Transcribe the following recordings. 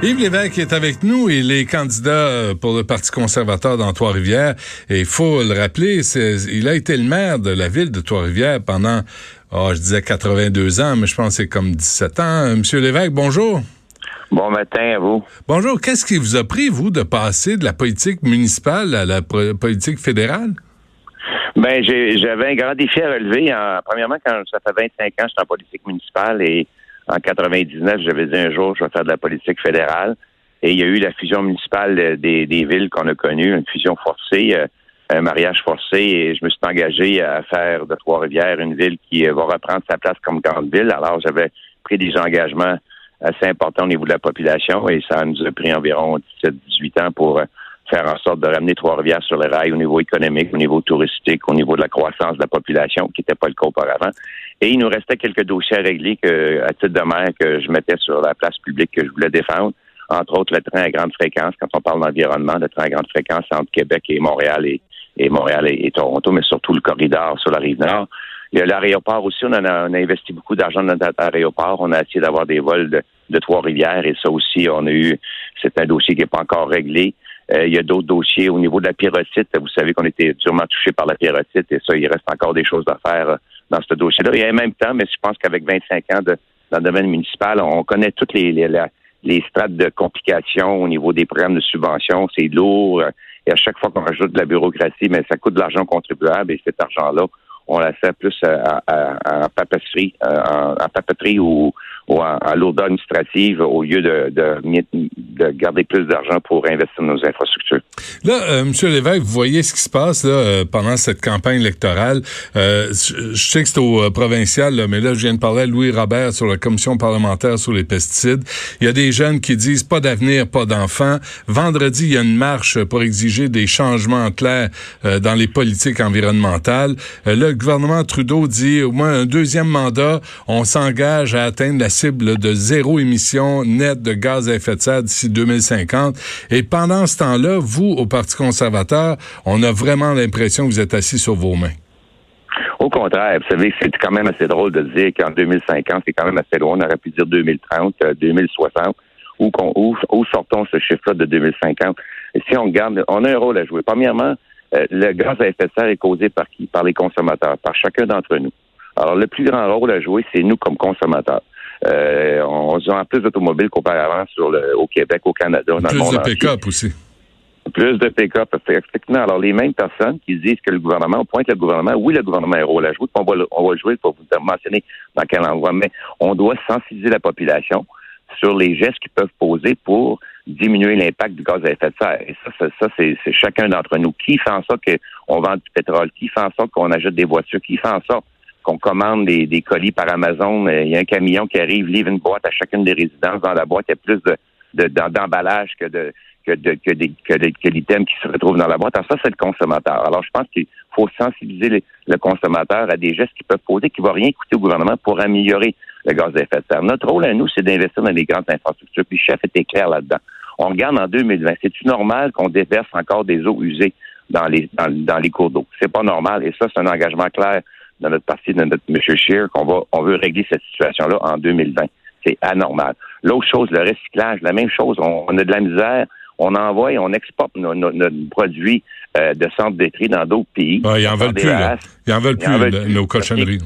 Yves Lévesque est avec nous. Il est candidat euh, pour le Parti conservateur dans Trois-Rivières. Et il faut le rappeler, il a été le maire de la ville de Trois-Rivières pendant, oh, je disais 82 ans, mais je pense que c'est comme 17 ans. Monsieur Lévesque, bonjour. Bon matin à vous. Bonjour. Qu'est-ce qui vous a pris, vous, de passer de la politique municipale à la politique fédérale? Ben, j'avais un grand défi à relever. premièrement, quand ça fait 25 ans, j'étais en politique municipale et en 99, j'avais dit un jour, je vais faire de la politique fédérale. Et il y a eu la fusion municipale des, villes qu'on a connues, une fusion forcée, euh, un mariage forcé. Et je me suis engagé à faire de Trois-Rivières une ville qui va reprendre sa place comme grande ville. Alors, j'avais pris des engagements assez importants au niveau de la population et ça nous a pris environ 17-18 ans pour euh, faire en sorte de ramener Trois-Rivières sur les rails au niveau économique, au niveau touristique, au niveau de la croissance de la population, qui n'était pas le cas auparavant. Et il nous restait quelques dossiers à régler que, à titre de maire que je mettais sur la place publique que je voulais défendre. Entre autres, le train à grande fréquence, quand on parle d'environnement, le train à grande fréquence entre Québec et Montréal et, et Montréal et, Toronto, mais surtout le corridor sur la rive nord. Il y a l'aéroport aussi, on, a, on a investi beaucoup d'argent dans notre aéroport. On a essayé d'avoir des vols de, de Trois-Rivières et ça aussi, on a eu, c'est un dossier qui n'est pas encore réglé. Euh, il y a d'autres dossiers au niveau de la pyrotite. Vous savez qu'on était durement touché par la pyrotite et ça, il reste encore des choses à faire euh, dans ce dossier-là. Et en même temps, mais je pense qu'avec 25 ans de, dans le domaine municipal, on connaît toutes les, les, les strates de complications au niveau des programmes de subvention. C'est lourd. Et à chaque fois qu'on rajoute de la bureaucratie, mais ça coûte de l'argent contribuable et cet argent-là, on la fait plus euh, en papeterie, en, en papeterie ou ou en, lourdeur administrative au lieu de, de, garder plus d'argent pour investir dans nos infrastructures. Là, euh, M. Lévesque, vous voyez ce qui se passe là, euh, pendant cette campagne électorale. Euh, je sais que c'est au euh, provincial, là, mais là, je viens de parler à Louis Robert sur la commission parlementaire sur les pesticides. Il y a des jeunes qui disent pas d'avenir, pas d'enfants. Vendredi, il y a une marche pour exiger des changements clairs dans les politiques environnementales. le gouvernement Trudeau dit au moins un deuxième mandat, on s'engage à atteindre la cible de zéro émission nette de gaz à effet de serre 2050. Et pendant ce temps-là, vous, au Parti conservateur, on a vraiment l'impression que vous êtes assis sur vos mains. Au contraire, vous savez, c'est quand même assez drôle de dire qu'en 2050, c'est quand même assez loin. On aurait pu dire 2030, 2060. Euh, où, sortons ce chiffre-là de 2050? Et si on regarde, on a un rôle à jouer. Premièrement, euh, le gaz à effet de serre est causé par qui? Par les consommateurs, par chacun d'entre nous. Alors, le plus grand rôle à jouer, c'est nous comme consommateurs. Euh, on a plus d'automobiles qu'auparavant sur le, au Québec, au Canada, dans plus le monde de pick-up aussi. Plus de pick-up, effectivement. Alors, les mêmes personnes qui disent que le gouvernement, on pointe le gouvernement, oui, le gouvernement a un rôle à jouer, on va, le, on va le jouer pour vous mentionner dans quel endroit, mais on doit sensibiliser la population sur les gestes qu'ils peuvent poser pour diminuer l'impact du gaz à effet de serre. Et ça, ça, c'est chacun d'entre nous. Qui fait en sorte qu'on vend du pétrole? Qui fait en sorte qu'on ajoute des voitures? Qui fait en sorte qu'on commande des, colis par Amazon. Euh, il y a un camion qui arrive, livre une boîte à chacune des résidences. Dans la boîte, il y a plus de, d'emballage que de que, de, que, des, l'item qui se retrouve dans la boîte. Alors ça, c'est le consommateur. Alors, je pense qu'il faut sensibiliser le consommateur à des gestes qui peuvent poser, qui ne vont rien coûter au gouvernement pour améliorer le gaz à effet de serre. Notre rôle à nous, c'est d'investir dans les grandes infrastructures. Puis le chef était clair là-dedans. On regarde en 2020. C'est-tu normal qu'on déverse encore des eaux usées dans les, dans les cours d'eau? C'est pas normal. Et ça, c'est un engagement clair dans notre parti de notre M. Scheer qu'on va, on veut régler cette situation-là en 2020. C'est anormal. L'autre chose, le recyclage, la même chose. On, a de la misère. On envoie et on exporte nos, produits euh, de centres d'étrie dans d'autres pays. Ah, ils en veulent plus. Ils en veulent plus, nos cochonneries.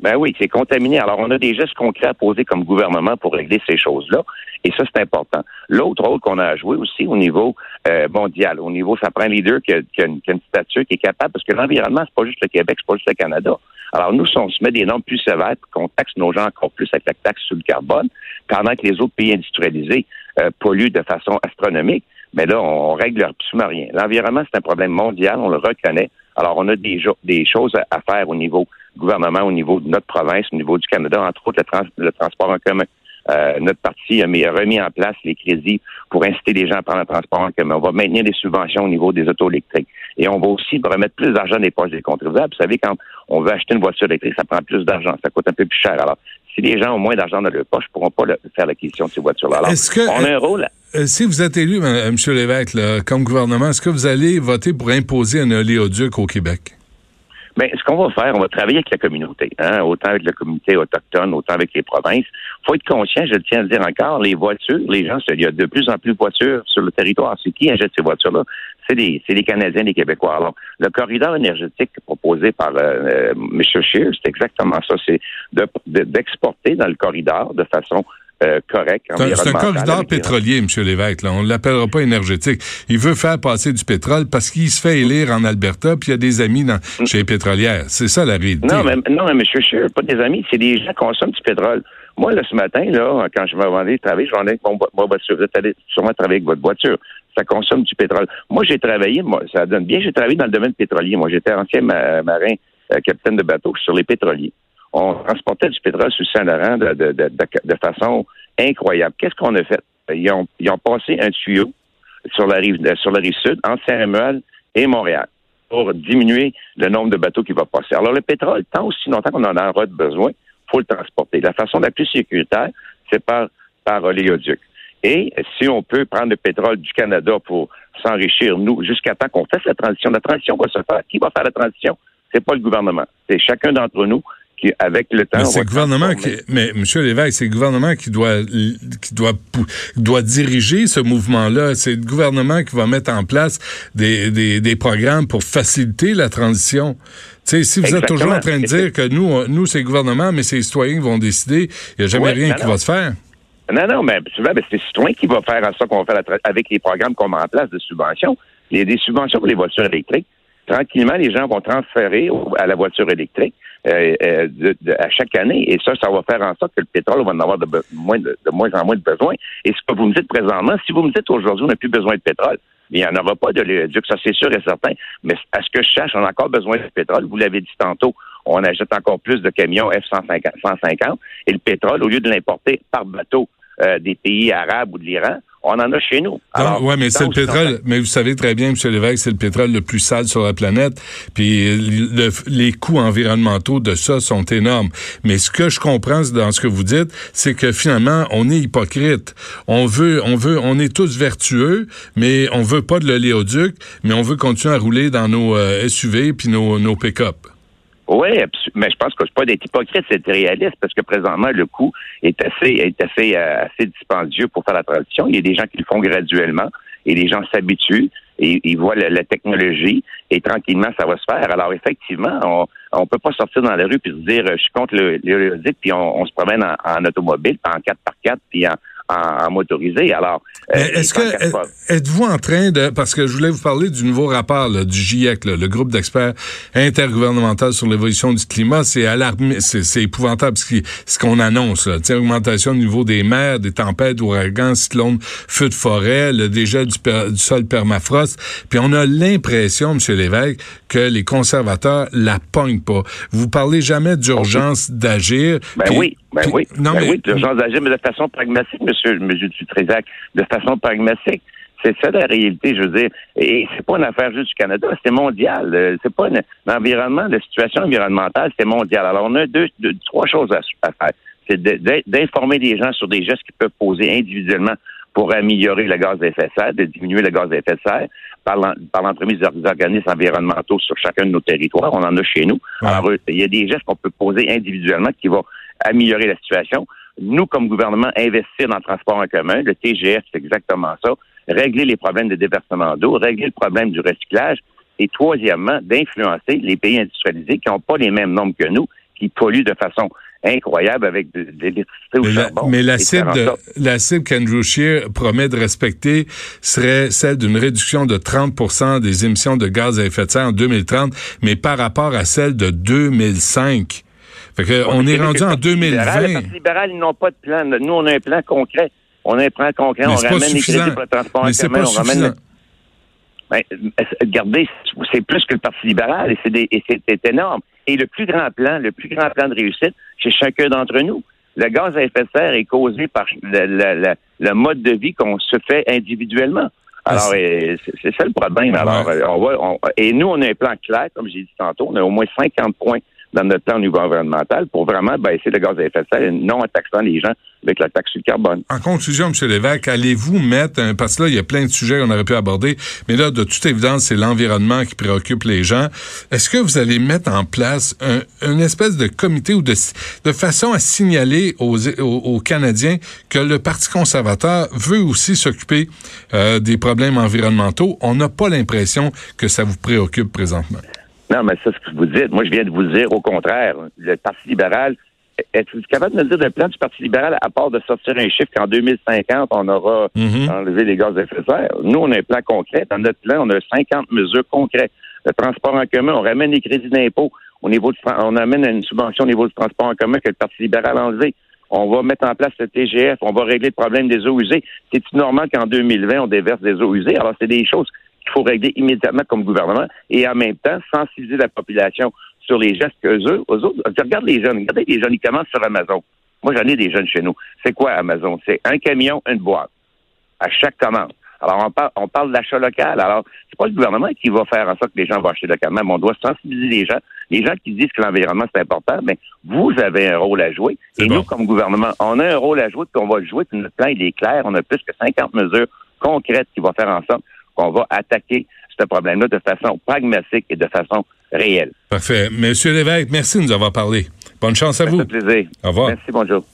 Ben oui, c'est contaminé. Alors, on a des gestes concrets à poser comme gouvernement pour régler ces choses-là. Et ça, c'est important. L'autre rôle qu'on a à jouer aussi au niveau euh, mondial, au niveau, ça prend un leader qui a, qui, a une, qui a, une, stature qui est capable, parce que l'environnement, c'est pas juste le Québec, c'est pas juste le Canada. Alors, nous, si on se met des normes plus sévères, qu'on taxe nos gens encore plus avec la taxe sur le carbone, pendant que les autres pays industrialisés euh, polluent de façon astronomique, mais là, on, règle absolument rien. L'environnement, c'est un problème mondial, on le reconnaît. Alors, on a des, des choses à, faire au niveau gouvernement, au niveau de notre province, au niveau du Canada, entre autres le, le transport en commun. Euh, notre parti a, mis, remis en place les crédits pour inciter les gens à prendre le transport en commun. On va maintenir des subventions au niveau des autos électriques. Et on va aussi remettre plus d'argent dans les poches des contribuables. Vous savez, quand on veut acheter une voiture électrique, ça prend plus d'argent. Ça coûte un peu plus cher. Alors, si les gens ont moins d'argent dans leur poche, ils ne pourront pas faire l'acquisition de ces voitures-là. Alors, on a un rôle... Euh, si vous êtes élu, M. Lévesque, comme gouvernement, est-ce que vous allez voter pour imposer un oléoduc au Québec? Mais ce qu'on va faire, on va travailler avec la communauté, hein, autant avec la communauté autochtone, autant avec les provinces. faut être conscient, je tiens à le dire encore, les voitures, les gens, il y a de plus en plus de voitures sur le territoire. C'est qui achète ces voitures-là? C'est les, les Canadiens, les Québécois. Alors, le corridor énergétique proposé par euh, euh M. Scheer, c'est exactement ça. C'est d'exporter dans le corridor de façon euh, correct. C'est un corridor pétrolier, M. Lévesque. Là. On ne l'appellera pas énergétique. Il veut faire passer du pétrole parce qu'il se fait élire en Alberta, puis il y a des amis dans, mm. chez les pétrolières. C'est ça la réalité. Non, mais, non, mais M. Scheer, pas des amis, c'est des gens qui consomment du pétrole. Moi, là, ce matin, là, quand je vais aller travailler, je vais aller avec mon, voiture. Vous êtes sûrement travailler avec votre voiture. Ça consomme du pétrole. Moi, j'ai travaillé, moi, ça donne bien, j'ai travaillé dans le domaine pétrolier. Moi, j'étais ancien marin, euh, capitaine de bateau sur les pétroliers on transportait du pétrole sur Saint-Laurent de, de, de, de, façon incroyable. Qu'est-ce qu'on a fait? Ils ont, passé un tuyau sur la rive, rive sud, entre Saint-Rémuel et Montréal, pour diminuer le nombre de bateaux qui va passer. Alors, le pétrole, tant aussi longtemps qu'on en aura besoin, faut le transporter. La façon la plus sécuritaire, c'est par, par. Et si on peut prendre le pétrole du Canada pour s'enrichir, nous, jusqu'à temps qu'on fasse la transition, la transition va se faire. Qui va faire la transition? C'est pas le gouvernement. C'est chacun d'entre nous avec le temps. Mais c'est le gouvernement qui, mais Monsieur Lévesque, c'est le gouvernement qui doit, qui doit, doit diriger ce mouvement-là. C'est le gouvernement qui va mettre en place des, des, des programmes pour faciliter la transition. sais, si vous êtes toujours en train de dire que nous, nous, c'est le gouvernement, mais c'est les citoyens qui vont décider, il n'y a jamais rien qui va se faire. Non, non, mais souvent, c'est les citoyens qui vont faire ça qu'on va faire avec les programmes qu'on met en place de subventions. Il y a des subventions pour les voitures électriques. Tranquillement, les gens vont transférer à la voiture électrique. Euh, euh, à chaque année. Et ça, ça va faire en sorte que le pétrole va en avoir de, moins, de, moins en moins de besoin. Et ce que vous me dites présentement, si vous me dites aujourd'hui, on n'a plus besoin de pétrole, il n'y en aura pas de l'éduc, ça c'est sûr et certain. Mais à ce que je cherche, on a encore besoin de pétrole. Vous l'avez dit tantôt, on achète encore plus de camions F-150 et le pétrole, au lieu de l'importer par bateau euh, des pays arabes ou de l'Iran, on en a chez nous. Oui, mais c'est le pétrole. Mais vous savez très bien, M. Lévesque, c'est le pétrole le plus sale sur la planète. Puis les coûts environnementaux de ça sont énormes. Mais ce que je comprends dans ce que vous dites, c'est que finalement, on est hypocrite. On veut, on veut, on est tous vertueux, mais on veut pas de l'oléoduc, mais on veut continuer à rouler dans nos euh, SUV puis nos, nos pick-up. Oui, mais je pense que c'est pas d'être hypocrite, c'est réaliste parce que présentement le coût est assez est assez euh, assez dispendieux pour faire la transition. Il y a des gens qui le font graduellement et les gens s'habituent et ils voient la, technologie et tranquillement ça va se faire. Alors effectivement, on on peut pas sortir dans la rue puis se dire je suis contre le, le puis on, se promène en, automobile, en 4 par 4 puis en, en, motorisé. Alors, euh, est-ce que êtes-vous en train de parce que je voulais vous parler du nouveau rapport du GIEC, le groupe d'experts intergouvernemental sur l'évolution du climat, c'est alarmé, c'est épouvantable ce qu'on annonce. Là. augmentation du niveau des mers, des tempêtes, ouragans, cyclones, feux de forêt, le dégel du, du sol permafrost. Puis on a l'impression, M. Lévesque, que les conservateurs la pognent pas. Vous parlez jamais d'urgence d'agir. Ben oui. Ben oui, non, ben mais... oui, l'urgence d'agir, mais de façon pragmatique, monsieur, monsieur Dutrézac, de façon pragmatique. C'est ça la réalité, je veux dire. Et c'est pas une affaire juste du Canada, c'est mondial. Euh, c'est pas l'environnement, la situation environnementale, c'est mondial. Alors, on a deux, trois choses à, faire. C'est d'informer les gens sur des gestes qu'ils peuvent poser individuellement pour améliorer le gaz à effet de serre, de diminuer le gaz à effet de serre par l'entremise des organismes environnementaux sur chacun de nos territoires. On en a chez nous. Alors, il y a des gestes qu'on peut poser individuellement qui vont améliorer la situation. Nous, comme gouvernement, investir dans le transport en commun, le TGF, c'est exactement ça. Régler les problèmes de déversement d'eau, régler le problème du recyclage. Et troisièmement, d'influencer les pays industrialisés qui n'ont pas les mêmes normes que nous, qui polluent de façon incroyable avec de, l'électricité au charbon. mais la cible, de, la cible qu'Andrew Scheer promet de respecter serait celle d'une réduction de 30% des émissions de gaz à effet de serre en 2030, mais par rapport à celle de 2005 on est rendu en 2020. Les Parti libéral, ils n'ont pas de plan. Nous, on a un plan concret. On a un plan concret. on ramène les crédits pour le transport en commun. On ramène ben, regardez, c'est plus que le Parti libéral et c'est énorme. Et le plus grand plan, le plus grand plan de réussite, c'est chacun d'entre nous. Le gaz à effet de serre est causé par le, mode de vie qu'on se fait individuellement. Ah, Alors, c'est ça le problème. Alors, on va, et nous, on a un plan clair, comme j'ai dit tantôt, on a au moins 50 points dans notre plan au niveau environnemental pour vraiment baisser le gaz à effet de serre non en taxant les gens avec la taxe sur le carbone. En conclusion, M. Lévesque, allez-vous mettre, parce que là, il y a plein de sujets qu'on aurait pu aborder, mais là, de toute évidence, c'est l'environnement qui préoccupe les gens. Est-ce que vous allez mettre en place un, une espèce de comité ou de, de façon à signaler aux, aux, Canadiens que le Parti conservateur veut aussi s'occuper euh, des problèmes environnementaux? On n'a pas l'impression que ça vous préoccupe présentement. Non, mais c'est ce que vous dites. Moi, je viens de vous dire au contraire. Le Parti libéral êtes-vous capable de me dire le plan du Parti libéral, à part de sortir un chiffre qu'en 2050, on aura mhm. enlevé les gaz à effet de serre? Nous, on a un plan concret. Dans notre plan, on a 50 mesures concrètes. Le transport en commun, on ramène les crédits d'impôt au niveau de, on amène une subvention au niveau du transport en commun que le Parti libéral a enlevé. On va mettre en place le TGF, on va régler le problème des eaux usées. C'est normal qu'en 2020, on déverse des eaux usées? Alors, c'est des choses qu'il faut régler immédiatement comme gouvernement et en même temps sensibiliser la population sur les gestes qu'eux eux, aux autres. Regarde les jeunes. Regardez les jeunes, ils commencent sur Amazon. Moi, j'en ai des jeunes chez nous. C'est quoi Amazon? C'est un camion, une boîte. À chaque commande. Alors, on parle, on parle d'achat local. Alors, c'est pas le gouvernement qui va faire en sorte que les gens vont acheter localement, mais on doit sensibiliser les gens. Les gens qui disent que l'environnement, c'est important, mais vous avez un rôle à jouer. Et nous, comme gouvernement, on a un rôle à jouer, puis on va le jouer, puis notre plan, il est clair. On a plus que 50 mesures concrètes qui vont faire en sorte qu'on va attaquer ce problème-là de façon pragmatique et de façon réelle. Parfait. Monsieur Lévesque, merci de nous avoir parlé. Bonne chance à vous. Ça plaisir. Au revoir. Merci, bonjour.